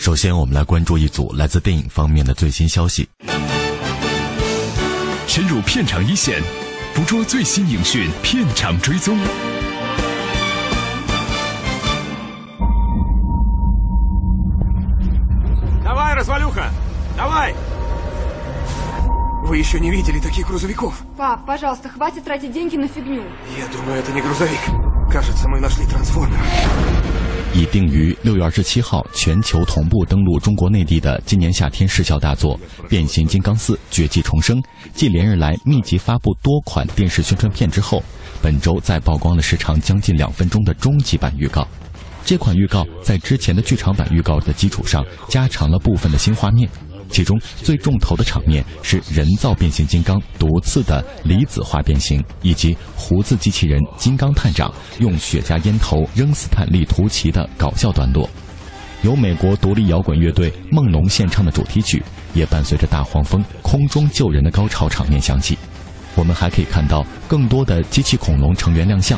电影世界随身听。首先，我们来关注一组来自电影方面的最新消息。深入片场一线，捕捉最新影讯，片场追踪。 Давай, развалюха! Давай! Вы еще не видели таких грузовиков? Пап, пожалуйста, хватит тратить деньги на фигню. Я думаю, это не грузовик. Кажется, мы нашли трансформер. 已定于六月二十七号全球同步登陆中国内地的今年夏天视效大作《变形金刚四：绝迹重生》，继连日来密集发布多款电视宣传片之后，本周再曝光了时长将近两分钟的终极版预告。这款预告在之前的剧场版预告的基础上，加长了部分的新画面。其中最重头的场面是人造变形金刚毒刺的离子化变形，以及胡子机器人金刚探长用雪茄烟头扔斯坦利图奇的搞笑段落。由美国独立摇滚乐队梦龙献唱的主题曲，也伴随着大黄蜂空中救人的高潮场面响起。我们还可以看到更多的机器恐龙成员亮相。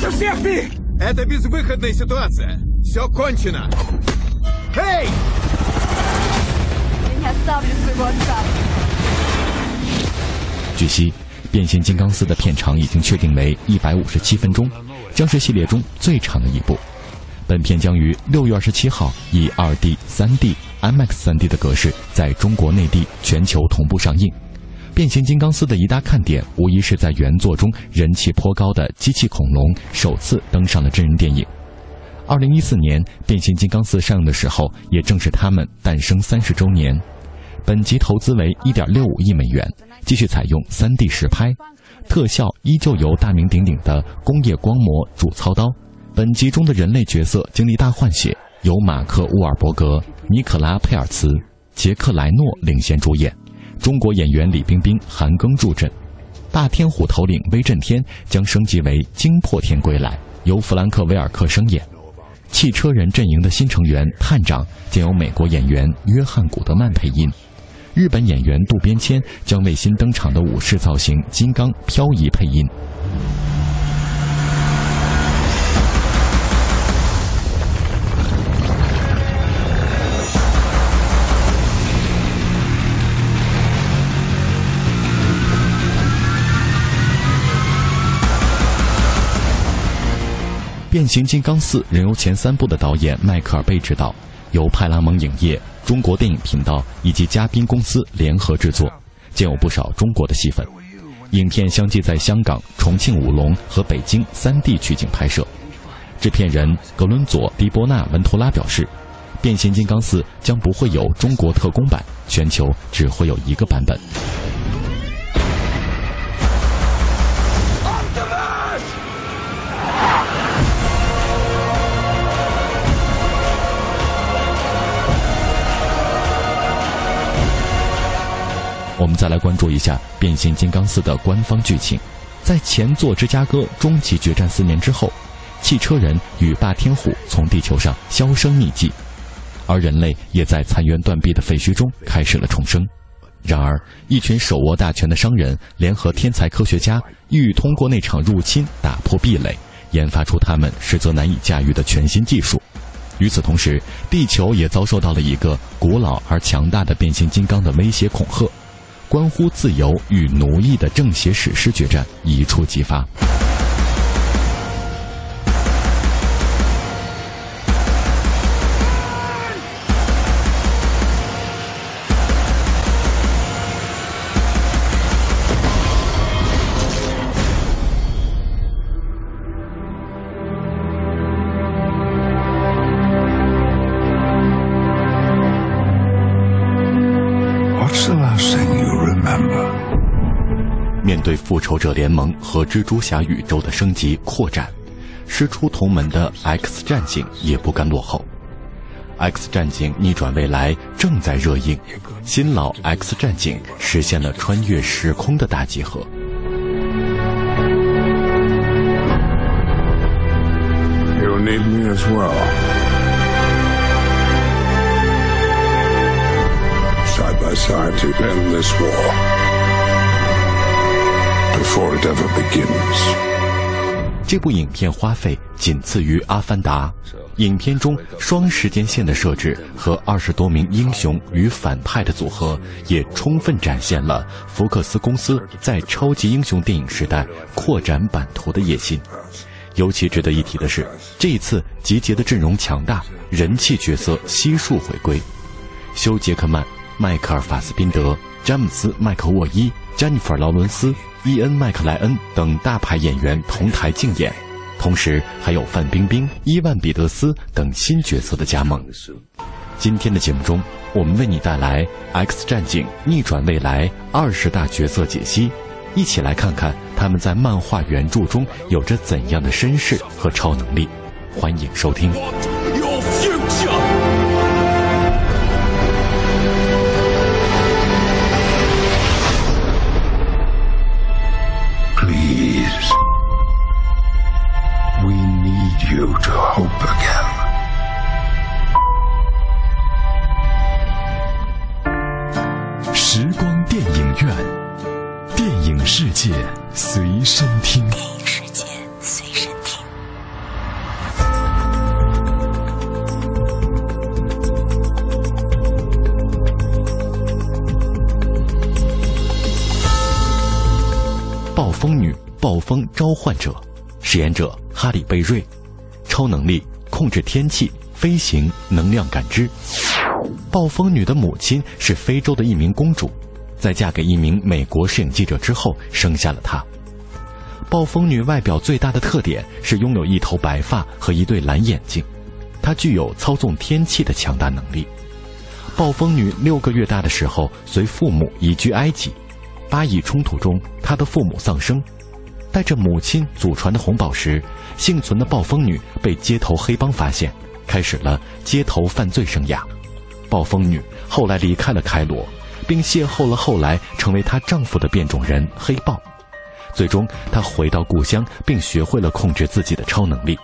лучше всех, Пи! Это безвыходная ситуация. Все кончено. Эй! Я не оставлю своего отца. 据悉，《变形金刚四》的片长已经确定为一百五十七分钟，将是系列中最长的一部。本片将于六月二十七号以二 D、三 D、IMAX 三 D 的格式在中国内地全球同步上映。《 变形金刚四》的一大看点，无疑是在原作中人气颇高的机器恐龙首次登上了真人电影。二零一四年，《变形金刚四》上映的时候，也正是他们诞生三十周年。本集投资为一点六五亿美元，继续采用三 D 实拍，特效依旧由大名鼎鼎的工业光魔主操刀。本集中的人类角色经历大换血，由马克·沃尔伯格、尼可拉·佩尔茨、杰克·莱诺领衔主演，中国演员李冰冰、韩庚助阵。大天虎头领威震天将升级为惊破天归来，由弗兰克·威尔克声演。汽车人阵营的新成员探长将由美国演员约翰·古德曼配音，日本演员渡边谦将为新登场的武士造型金刚漂移配音。《变形金刚四》仍由前三部的导演迈克尔·贝执导，由派拉蒙影业、中国电影频道以及嘉宾公司联合制作，建有不少中国的戏份。影片相继在香港、重庆武隆和北京三地取景拍摄。制片人格伦佐·迪波纳·文图拉表示，《变形金刚四》将不会有中国特工版，全球只会有一个版本。我们再来关注一下《变形金刚四》的官方剧情。在前作《芝加哥终极决战》四年之后，汽车人与霸天虎从地球上销声匿迹，而人类也在残垣断壁的废墟中开始了重生。然而，一群手握大权的商人联合天才科学家，欲通过那场入侵打破壁垒，研发出他们实则难以驾驭的全新技术。与此同时，地球也遭受到了一个古老而强大的变形金刚的威胁恐吓。关乎自由与奴役的正邪史诗决战一触即发。复仇者联盟和蜘蛛侠宇宙的升级扩展，师出同门的 X 战警也不甘落后。X 战警逆转未来正在热映，新老 X 战警实现了穿越时空的大集合。Side by side to end this war. Before it ever begins. 这部影片花费仅次于《阿凡达》，影片中双时间线的设置和二十多名英雄与反派的组合，也充分展现了福克斯公司在超级英雄电影时代扩展版图的野心。尤其值得一提的是，这一次集结的阵容强大，人气角色悉数回归，休·杰克曼、迈克尔·法斯宾德、詹姆斯·麦克沃伊、詹妮弗·劳伦斯、伊恩·麦克莱恩等大牌演员同台竞演，同时还有范冰冰、伊万·彼得斯等新角色的加盟。今天的节目中，我们为你带来《X 战警：逆转未来》二十大角色解析，一起来看看他们在漫画原著中有着怎样的身世和超能力。欢迎收听。You to hope again. 时光电影院，电影世界随身听。电影世界随身听。暴风女暴风召唤者，饰演者哈里贝瑞，超能力控制天气、飞行、能量感知。暴风女的母亲是非洲的一名公主，在嫁给一名美国摄影记者之后生下了她。暴风女外表最大的特点是拥有一头白发和一对蓝眼睛，她具有操纵天气的强大能力。暴风女六个月大的时候，随父母移居埃及。巴以冲突中，她的父母丧生，带着母亲祖传的红宝石，幸存的暴风女被街头黑帮发现，开始了街头犯罪生涯。暴风女后来离开了开罗，并邂逅了后来成为她丈夫的变种人黑豹。最终，她回到故乡，并学会了控制自己的超能力，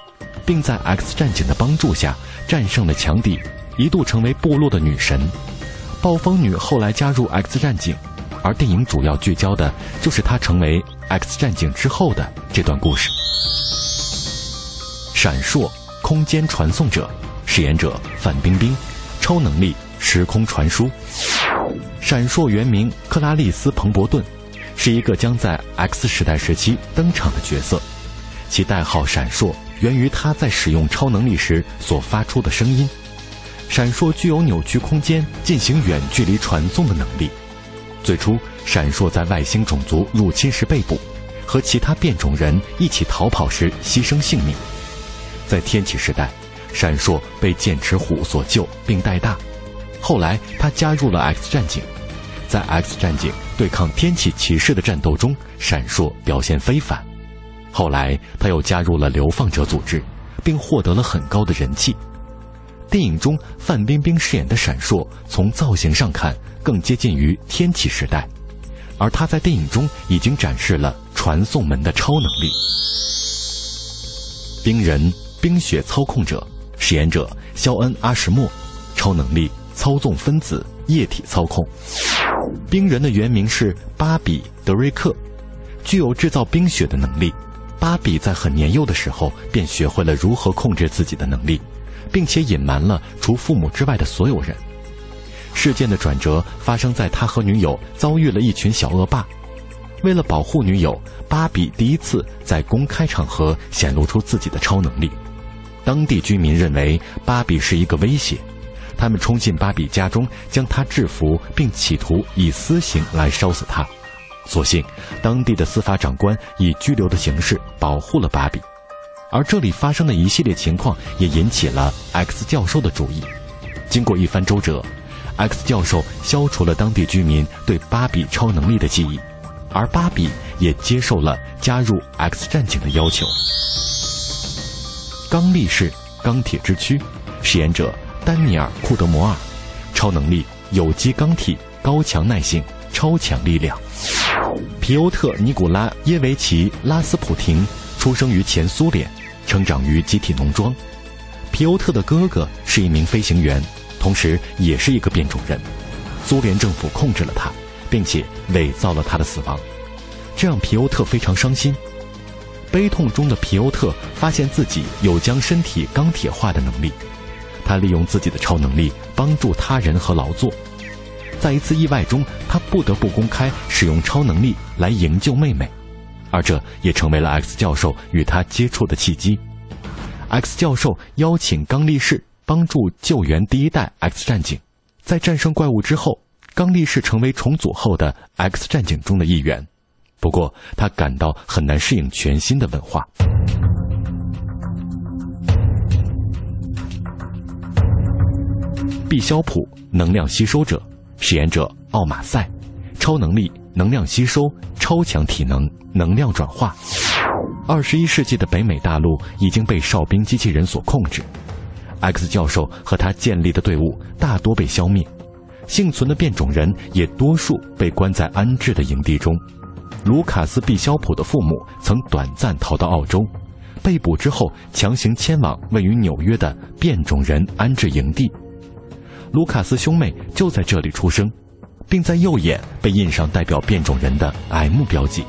并在 X 战警的帮助下战胜了强敌，一度成为部落的女神。暴风女后来加入 X 战警。而电影主要聚焦的就是她成为 X 战警之后的这段故事。闪烁空间传送者，饰演者范冰冰，超能力时空传输。闪烁原名克拉丽丝·彭伯顿，是一个将在 X 时代时期登场的角色，其代号闪烁源于她在使用超能力时所发出的声音。闪烁具有扭曲空间、进行远距离传送的能力。最初，闪烁在外星种族入侵时被捕，和其他变种人一起逃跑时牺牲性命。在天启时代，闪烁被剑齿虎所救并带大。后来，他加入了 X 战警，在 X 战警对抗天启骑士的战斗中，闪烁表现非凡。后来，他又加入了流放者组织，并获得了很高的人气。电影中，范冰冰饰演的闪烁，从造型上看更接近于天启时代，而他在电影中已经展示了传送门的超能力。冰人冰雪操控者，饰演者肖恩·阿什莫，超能力操纵分子液体操控。冰人的原名是巴比·德瑞克，具有制造冰雪的能力。巴比在很年幼的时候便学会了如何控制自己的能力。并且隐瞒了除父母之外的所有人。事件的转折发生在他和女友遭遇了一群小恶霸。为了保护女友，巴比第一次在公开场合显露出自己的超能力。当地居民认为巴比是一个威胁，他们冲进巴比家中，将他制服，并企图以私刑来烧死他。所幸，当地的司法长官以拘留的形式保护了巴比。而这里发生的一系列情况也引起了 X 教授的注意。经过一番周折，X 教授消除了当地居民对芭比超能力的记忆，而芭比也接受了加入 X 战警的要求。刚力士，钢铁之躯，饰演者丹尼尔·库德摩尔，超能力有机钢体，高强耐性，超强力量。皮欧特·尼古拉耶维奇·拉斯普廷出生于前苏联，成长于集体农庄。皮欧特的哥哥是一名飞行员，同时也是一个变种人。苏联政府控制了他，并且伪造了他的死亡，这让皮欧特非常伤心。悲痛中的皮欧特发现自己有将身体钢铁化的能力，他利用自己的超能力帮助他人和劳作。在一次意外中，他不得不公开使用超能力来营救妹妹，而这也成为了 X 教授与他接触的契机。X 教授邀请刚力士帮助救援第一代 X 战警，在战胜怪物之后，刚力士成为重组后的 X 战警中的一员。不过，他感到很难适应全新的文化。毕肖普，能量吸收者。饰演者奥马赛，超能力能量吸收，超强体能，能量转化。二十一世纪的北美大陆已经被哨兵机器人所控制，X 教授和他建立的队伍大多被消灭，幸存的变种人也多数被关在安置的营地中。卢卡斯·毕肖普的父母曾短暂逃到澳洲，被捕之后强行迁往位于纽约的变种人安置营地。卢卡斯兄妹就在这里出生，并在右眼被印上代表变种人的 M 标记。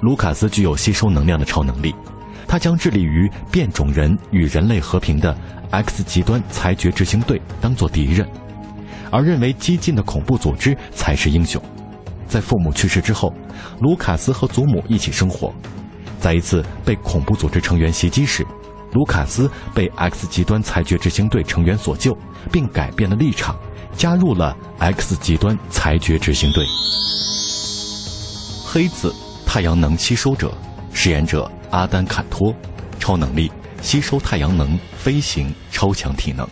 卢卡斯具有吸收能量的超能力，他将致力于变种人与人类和平的 X 极端裁决执行队当作敌人，而认为激进的恐怖组织才是英雄。在父母去世之后，卢卡斯和祖母一起生活。在一次被恐怖组织成员袭击时，卢卡斯被 X 极端裁决执行队成员所救。并改变了立场，加入了 X 极端裁决执行队。黑子，太阳能吸收者，饰演者阿丹·坎托，超能力吸收太阳能，飞行，超强体能。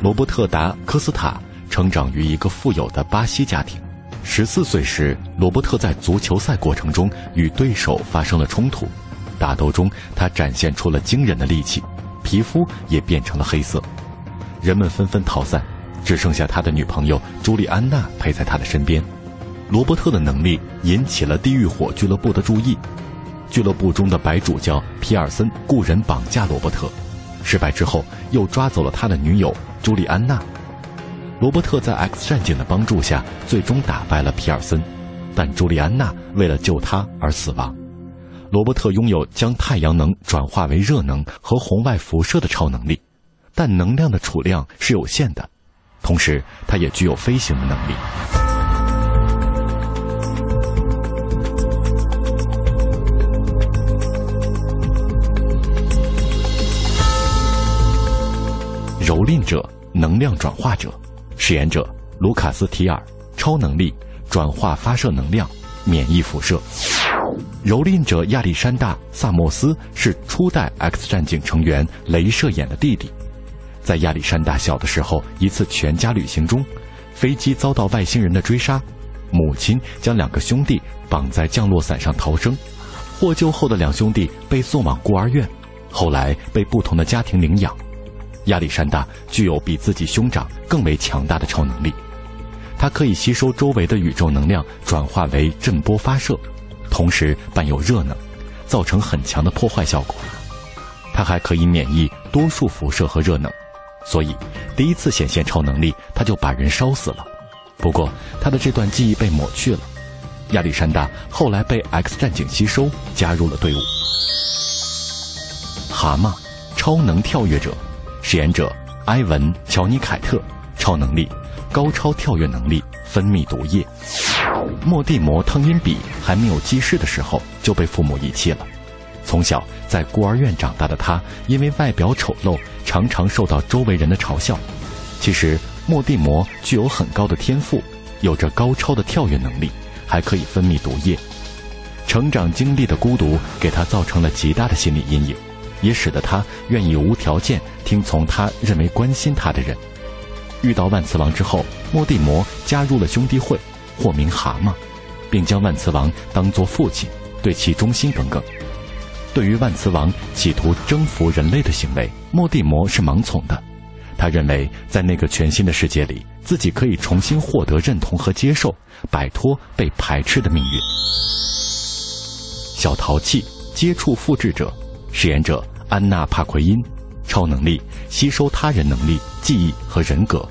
罗伯特·达科斯塔成长于一个富有的巴西家庭。十四岁时，罗伯特在足球赛过程中与对手发生了冲突，打斗中他展现出了惊人的力气，皮肤也变成了黑色。人们纷纷逃散，只剩下他的女朋友朱莉安娜陪在他的身边。罗伯特的能力引起了地狱火俱乐部的注意。俱乐部中的白主教皮尔森雇人绑架罗伯特，失败之后又抓走了他的女友朱莉安娜。罗伯特在 X 战警的帮助下，最终打败了皮尔森，但朱莉安娜为了救他而死亡。罗伯特拥有将太阳能转化为热能和红外辐射的超能力。但能量的储量是有限的，同时他也具有飞行的能力。蹂躏者，能量转化者，饰演者卢卡斯·提尔，超能力转化发射能量，免疫辐射。蹂躏者亚历山大·萨莫斯是初代 X 战警成员镭射眼的弟弟。在亚历山大小的时候，一次全家旅行中，飞机遭到外星人的追杀，母亲将两个兄弟绑在降落伞上逃生，获救后的两兄弟被送往孤儿院，后来被不同的家庭领养。亚历山大具有比自己兄长更为强大的超能力，他可以吸收周围的宇宙能量转化为震波发射，同时伴有热能，造成很强的破坏效果。他还可以免疫多数辐射和热能。所以，第一次显现超能力，他就把人烧死了。不过，他的这段记忆被抹去了。亚历山大后来被 X 战警吸收，加入了队伍。蛤蟆，超能跳跃者，饰演者埃文·乔尼凯特，超能力高超跳跃能力，分泌毒液。莫蒂摩·汤因比还没有记事的时候就被父母遗弃了。从小在孤儿院长大的他，因为外表丑陋，常常受到周围人的嘲笑。其实莫蒂摩具有很高的天赋，有着高超的跳跃能力，还可以分泌毒液。成长经历的孤独给他造成了极大的心理阴影，也使得他愿意无条件听从他认为关心他的人。遇到万磁王之后，莫蒂摩加入了兄弟会，或名蛤蟆。并将万磁王当作父亲，对其忠心耿耿。对于万磁王企图征服人类的行为，莫蒂摩是盲从的。他认为，在那个全新的世界里，自己可以重新获得认同和接受，摆脱被排斥的命运。小淘气，接触复制者，饰演者安娜·帕奎因，超能力吸收他人能力、记忆和人格。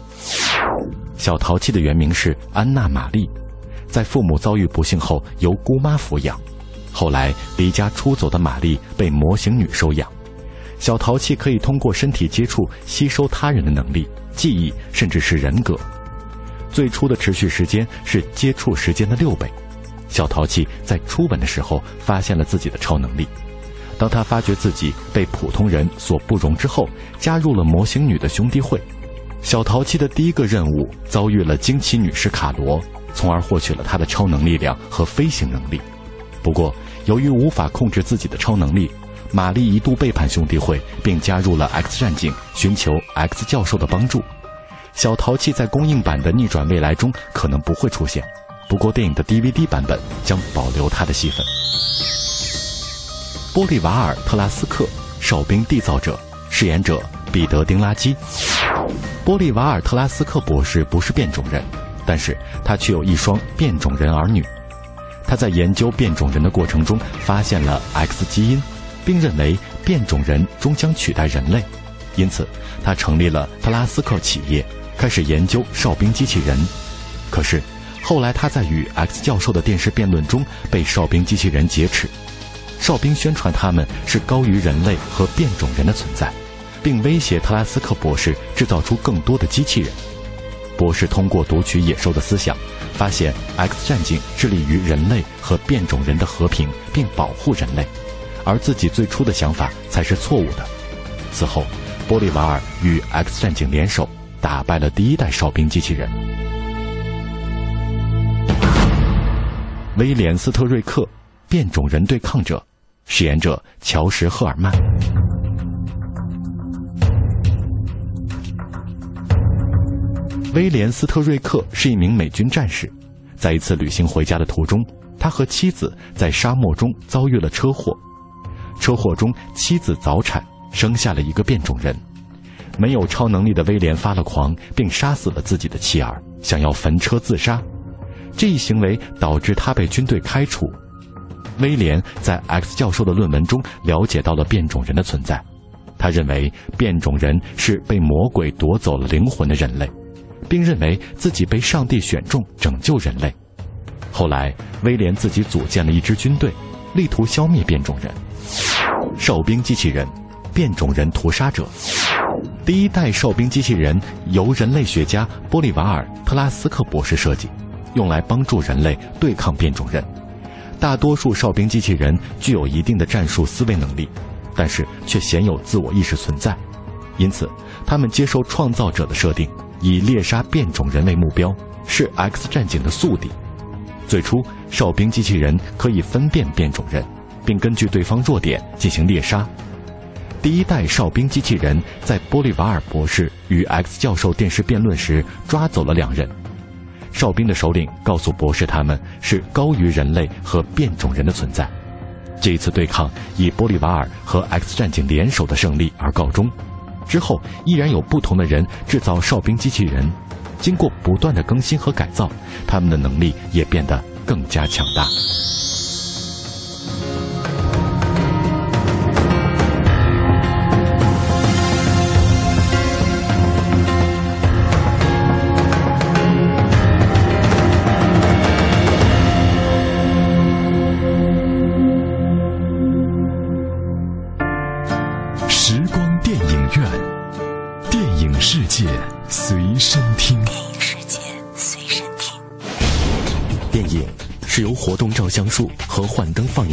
小淘气的原名是安娜·玛丽，在父母遭遇不幸后由姑妈抚养。后来离家出走的玛丽被模型女收养。小淘气可以通过身体接触吸收他人的能力、记忆，甚至是人格。最初的持续时间是接触时间的六倍。小淘气在初吻的时候发现了自己的超能力。当他发觉自己被普通人所不容之后，加入了模型女的兄弟会。小淘气的第一个任务遭遇了惊奇女士卡罗，从而获取了她的超能力量和飞行能力。不过，由于无法控制自己的超能力，玛丽一度背叛兄弟会，并加入了 X 战警，寻求 X 教授的帮助。小淘气在公映版的逆转未来中可能不会出现，不过电影的 DVD 版本将保留他的戏份。波利瓦尔·特拉斯克，哨兵缔造者，饰演者彼得·丁拉基。波利瓦尔·特拉斯克博士不是变种人，但是他却有一双变种人儿女。他在研究变种人的过程中发现了 X 基因，并认为变种人终将取代人类，因此他成立了特拉斯克企业，开始研究哨兵机器人。可是后来他在与 X 教授的电视辩论中被哨兵机器人劫持，哨兵宣传他们是高于人类和变种人的存在，并威胁特拉斯克博士制造出更多的机器人。博士通过读取野兽的思想。发现 X 战警致力于人类和变种人的和平，并保护人类，而自己最初的想法才是错误的。此后，波利瓦尔与 X 战警联手，打败了第一代哨兵机器人。威廉斯特瑞克，变种人对抗者，饰演者乔什·赫尔曼。威廉斯特瑞克是一名美军战士，在一次旅行回家的途中，他和妻子在沙漠中遭遇了车祸。车祸中，妻子早产，生下了一个变种人。没有超能力的威廉发了狂，并杀死了自己的妻儿，想要焚车自杀。这一行为导致他被军队开除。威廉在 X 教授的论文中了解到了变种人的存在，他认为变种人是被魔鬼夺走了灵魂的人类。并认为自己被上帝选中拯救人类。后来，威廉自己组建了一支军队，力图消灭变种人。哨兵机器人，变种人屠杀者。第一代哨兵机器人由人类学家玻利瓦尔·特拉斯克博士设计，用来帮助人类对抗变种人。大多数哨兵机器人具有一定的战术思维能力，但是却鲜有自我意识存在，因此他们接受创造者的设定。以猎杀变种人为目标，是 X 战警的宿敌。最初，哨兵机器人可以分辨变种人，并根据对方弱点进行猎杀。第一代哨兵机器人在波利瓦尔博士与 X 教授电视辩论时抓走了两人。哨兵的首领告诉博士，他们是高于人类和变种人的存在。这一次对抗以玻利瓦尔和 X 战警联手的胜利而告终。之后，依然有不同的人制造哨兵机器人，经过不断的更新和改造，他们的能力也变得更加强大。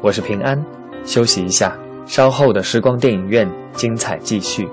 我是平安。休息一下，稍后的时光电影院精彩继续。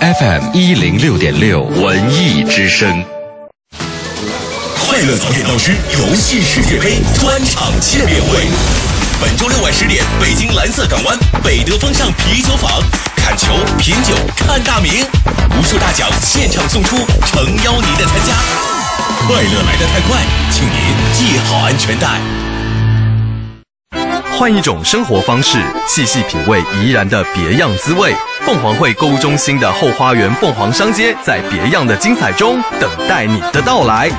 FM 一零六点六文艺之声。快乐早点到师游戏世界杯专场见面会，本周六晚十点，北京蓝色港湾北德风尚啤酒坊，看球、品酒、看大名，无数大奖现场送出，诚邀您的参加。快乐来得太快，请您系好安全带。换一种生活方式，细细品味怡然的别样滋味。凤凰汇购物中心的后花园凤凰商街，在别样的精彩中等待你的到来。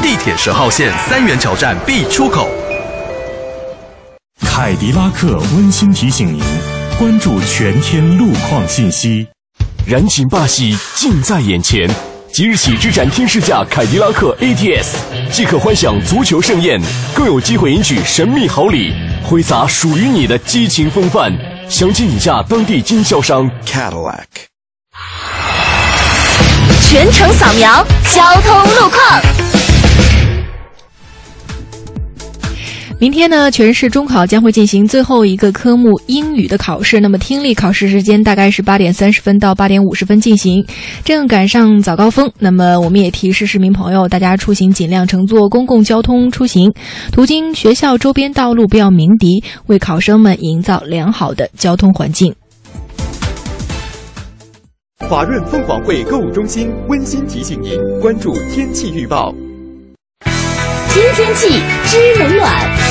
地铁十号线三元桥站 B 出口。凯迪拉克温馨提醒您：关注全天路况信息。燃情霸气近在眼前，即日起至展厅试驾凯迪拉克 ATS，即可欢享足球盛宴，更有机会赢取神秘好礼，挥洒属于你的激情风范。详情以下当地经销商 Cadillac。全程扫描交通路况。明天呢，全市中考将会进行最后一个科目英语的考试。那么听力考试时间大概是八点三十分到八点五十分进行，正赶上早高峰。那么我们也提示市民朋友，大家出行尽量乘坐公共交通出行，途经学校周边道路不要鸣笛，为考生们营造良好的交通环境。华润凤凰汇购物中心温馨提醒您关注天气预报。新天气知冷暖。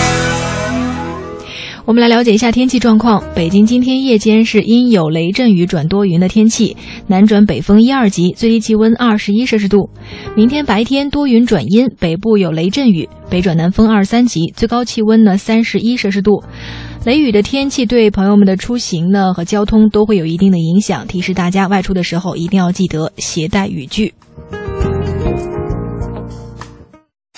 我们来了解一下天气状况。北京今天夜间是阴有雷阵雨转多云的天气，南转北风一二级，最低气温二十一摄氏度。明天白天多云转阴，北部有雷阵雨，北转南风二三级，最高气温呢三十一摄氏度。雷雨的天气对朋友们的出行呢和交通都会有一定的影响，提示大家外出的时候一定要记得携带雨具。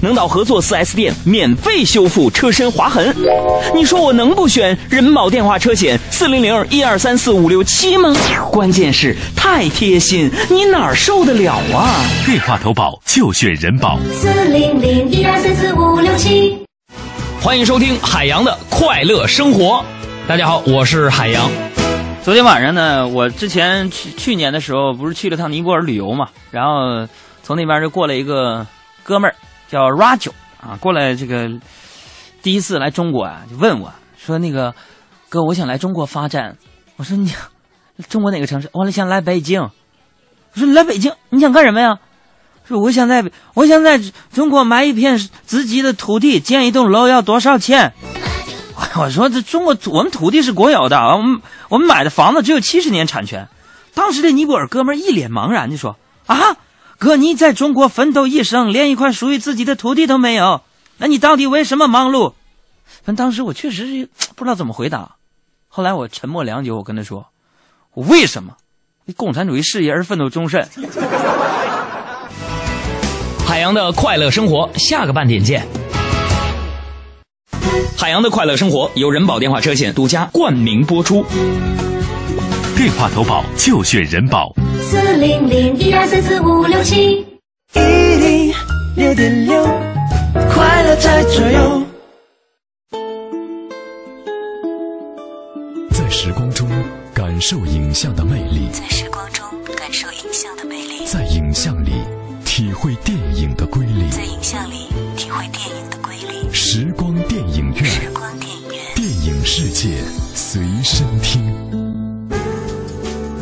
能到合作 4S 店免费修复车身划痕，你说我能不选人保电话车险四零零一二三四五六七吗？关键是太贴心，你哪儿受得了啊？电话投保就选人保四零零一二三四五六七。欢迎收听海洋的快乐生活，大家好，我是海洋。昨天晚上呢，我之前去去年的时候不是去了趟尼泊尔旅游嘛，然后从那边就过来一个哥们儿。叫 Raj 啊，过来这个第一次来中国啊，就问我说：“那个哥，我想来中国发展。”我说：“你中国哪个城市？”我想来北京。我说：“你来北京，你想干什么呀？”说：“我想在，我想在中国买一片自己的土地，建一栋楼，要多少钱？”我说：“这中国我们土地是国有的，我们我们买的房子只有七十年产权。”当时这尼泊尔哥们一脸茫然，就说：“啊？”哥，你在中国奋斗一生，连一块属于自己的土地都没有，那你到底为什么忙碌？反正当时我确实是 不知道怎么回答。后来我沉默良久，我跟他说：“我为什么为共产主义事业而奋斗终身？” 海洋的快乐生活，下个半点见。海洋的快乐生活由人保电话车险独家冠名播出。电话投保就选人保。四零零一二三四五六七，一零六点六，快乐在左右。在时光中感受影像的魅力，在时光中感受影像的魅力，在影像里体会电影的瑰丽，在影像里体会电影的瑰丽。时光电影院，时光电影院，电影世界随身听。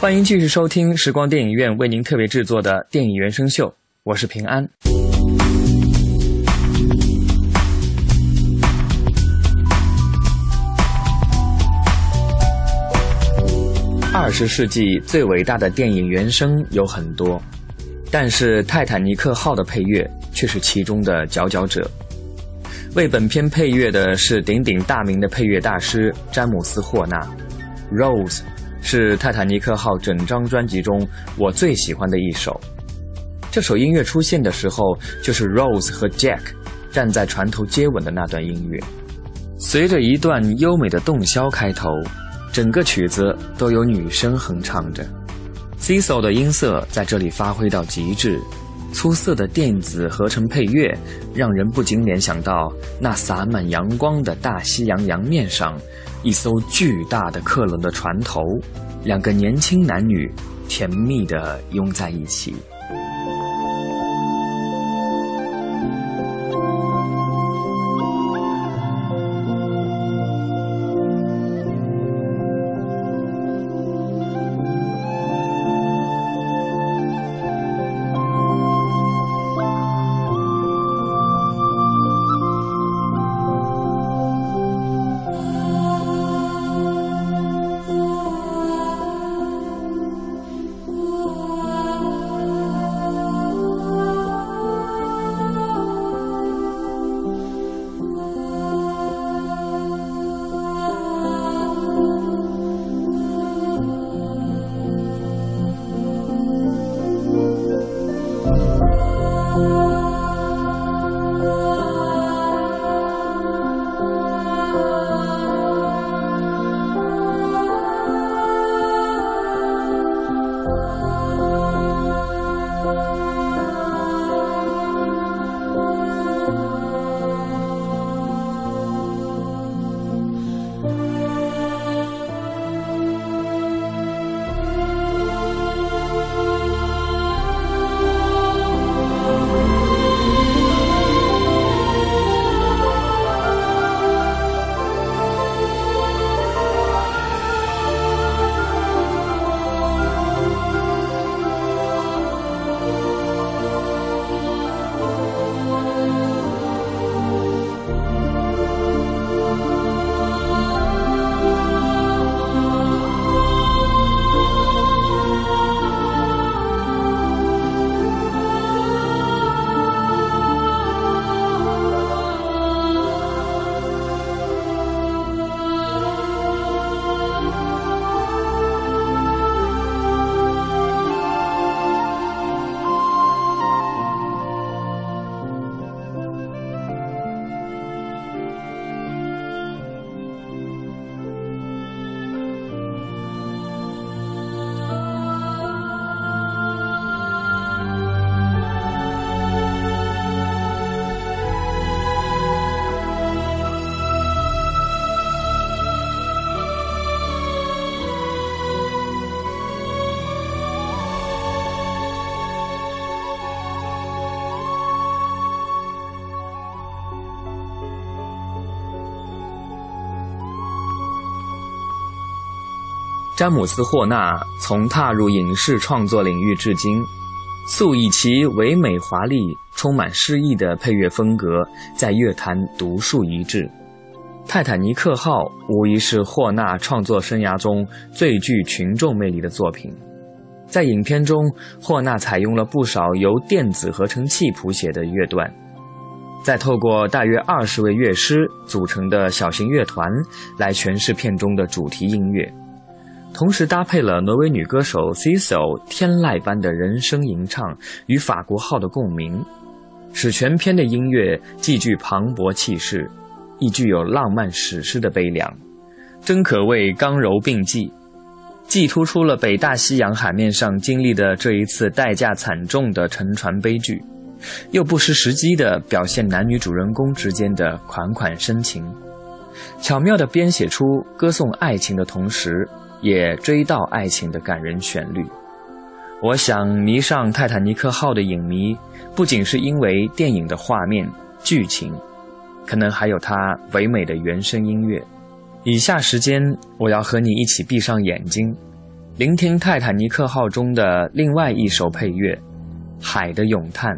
欢迎继续收听时光电影院为您特别制作的电影原声秀我是平安。二十世纪最伟大的电影原声有很多但是泰坦尼克号的配乐却是其中的佼佼者。为本片配乐的是鼎鼎大名的配乐大师詹姆斯霍纳 rose 是《泰坦尼克号》整张专辑中我最喜欢的一首。这首音乐出现的时候，就是 Rose 和 Jack 站在船头接吻的那段音乐，随着一段优美的洞箫开头。整个曲子都有女声哼唱着，Cecil 的音色在这里发挥到极致，出色的电子合成配乐让人不禁联想到那洒满阳光的大西洋洋面上，一艘巨大的客轮的船头，两个年轻男女甜蜜地拥在一起。詹姆斯·霍纳从踏入影视创作领域至今，素以其唯美华丽、充满诗意的配乐风格，在乐坛独树一帜。《泰坦尼克号》无疑是霍纳创作生涯中最具群众魅力的作品。在影片中，霍纳采用了不少由电子合成器谱写的乐段，再透过大约二十位乐师组成的小型乐团来诠释片中的主题音乐。同时搭配了挪威女歌手 Cecil 天籁般的人声吟唱与法国号的共鸣，使全篇的音乐既具磅礴气势，亦具有浪漫史诗的悲凉，真可谓刚柔并济，既突出了北大西洋海面上经历的这一次代价惨重的沉船悲剧，又不失时机地表现男女主人公之间的款款深情，巧妙地编写出歌颂爱情的同时。也追悼爱情的感人旋律。我想迷上泰坦尼克号的影迷，不仅是因为电影的画面、剧情，可能还有它唯美的原声音乐。以下时间，我要和你一起闭上眼睛，聆听泰坦尼克号中的另外一首配乐《海的咏叹》。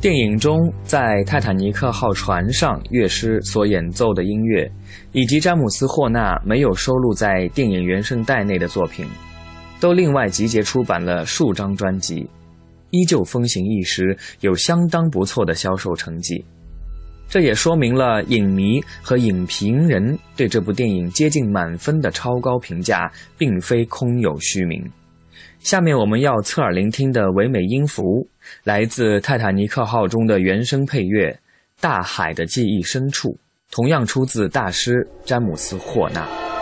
电影中在泰坦尼克号船上乐师所演奏的音乐，以及詹姆斯·霍纳没有收录在电影原声带内的作品，都另外集结出版了数张专辑，依旧风行一时，有相当不错的销售成绩。这也说明了影迷和影评人对这部电影接近满分的超高评价，并非空有虚名。下面我们要侧耳聆听的唯美音符，来自《泰坦尼克号》中的原声配乐《大海的记忆深处》，同样出自大师詹姆斯·霍纳。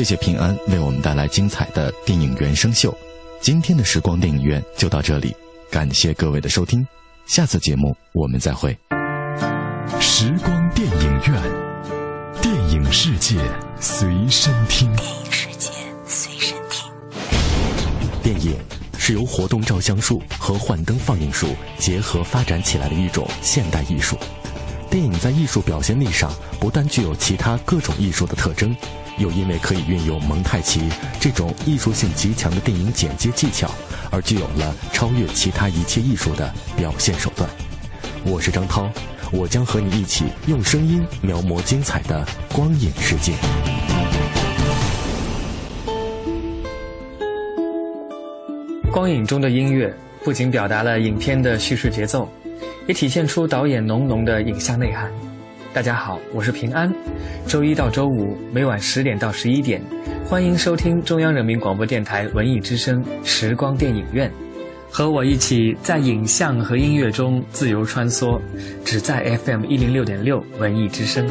谢谢平安为我们带来精彩的电影原声秀。今天的时光电影院就到这里，感谢各位的收听，下次节目我们再会。时光电影院，电影世界随身听。电影世界随身听。电影是由活动照相术和幻灯放映术结合发展起来的一种现代艺术。电影在艺术表现力上不但具有其他各种艺术的特征，又因为可以运用蒙太奇这种艺术性极强的电影剪接技巧，而具有了超越其他一切艺术的表现手段。我是张涛，我将和你一起用声音描摹精彩的光影世界。光影中的音乐不仅表达了影片的叙事节奏，也体现出导演浓浓的影像内涵。大家好，我是平安。周一到周五每晚十点到十一点，欢迎收听中央人民广播电台文艺之声时光电影院，和我一起在影像和音乐中自由穿梭，只在 FM 一零六点六文艺之声。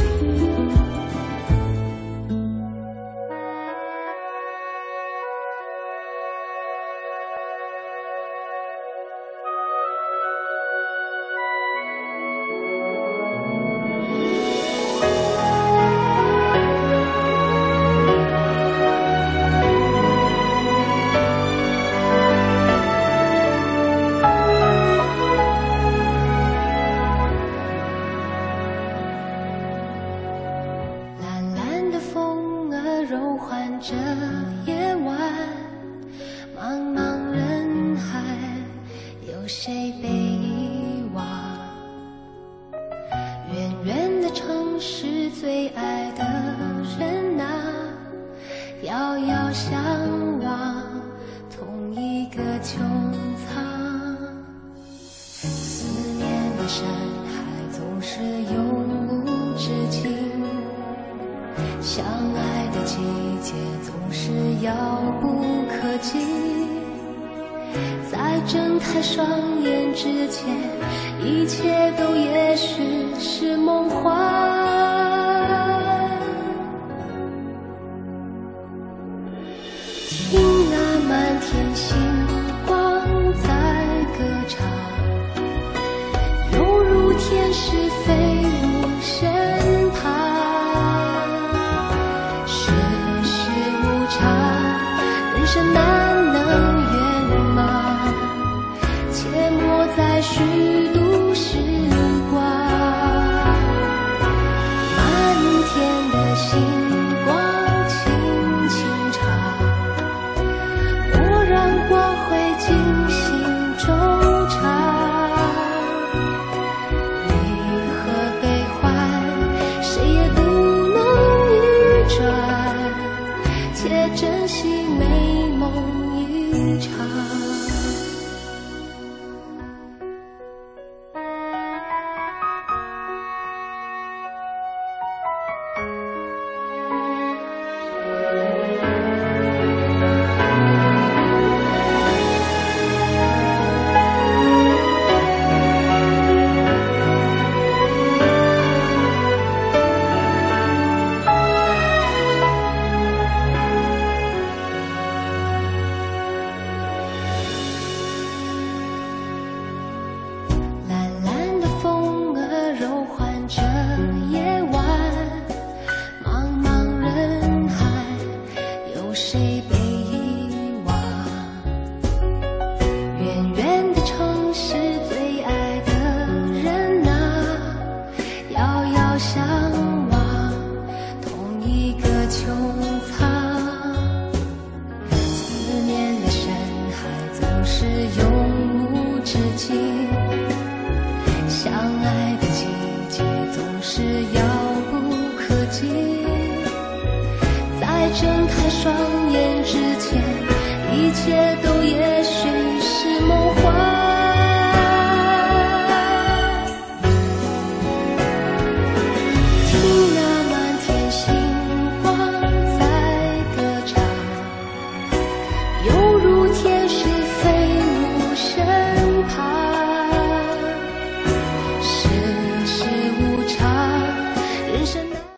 珍惜美梦一场。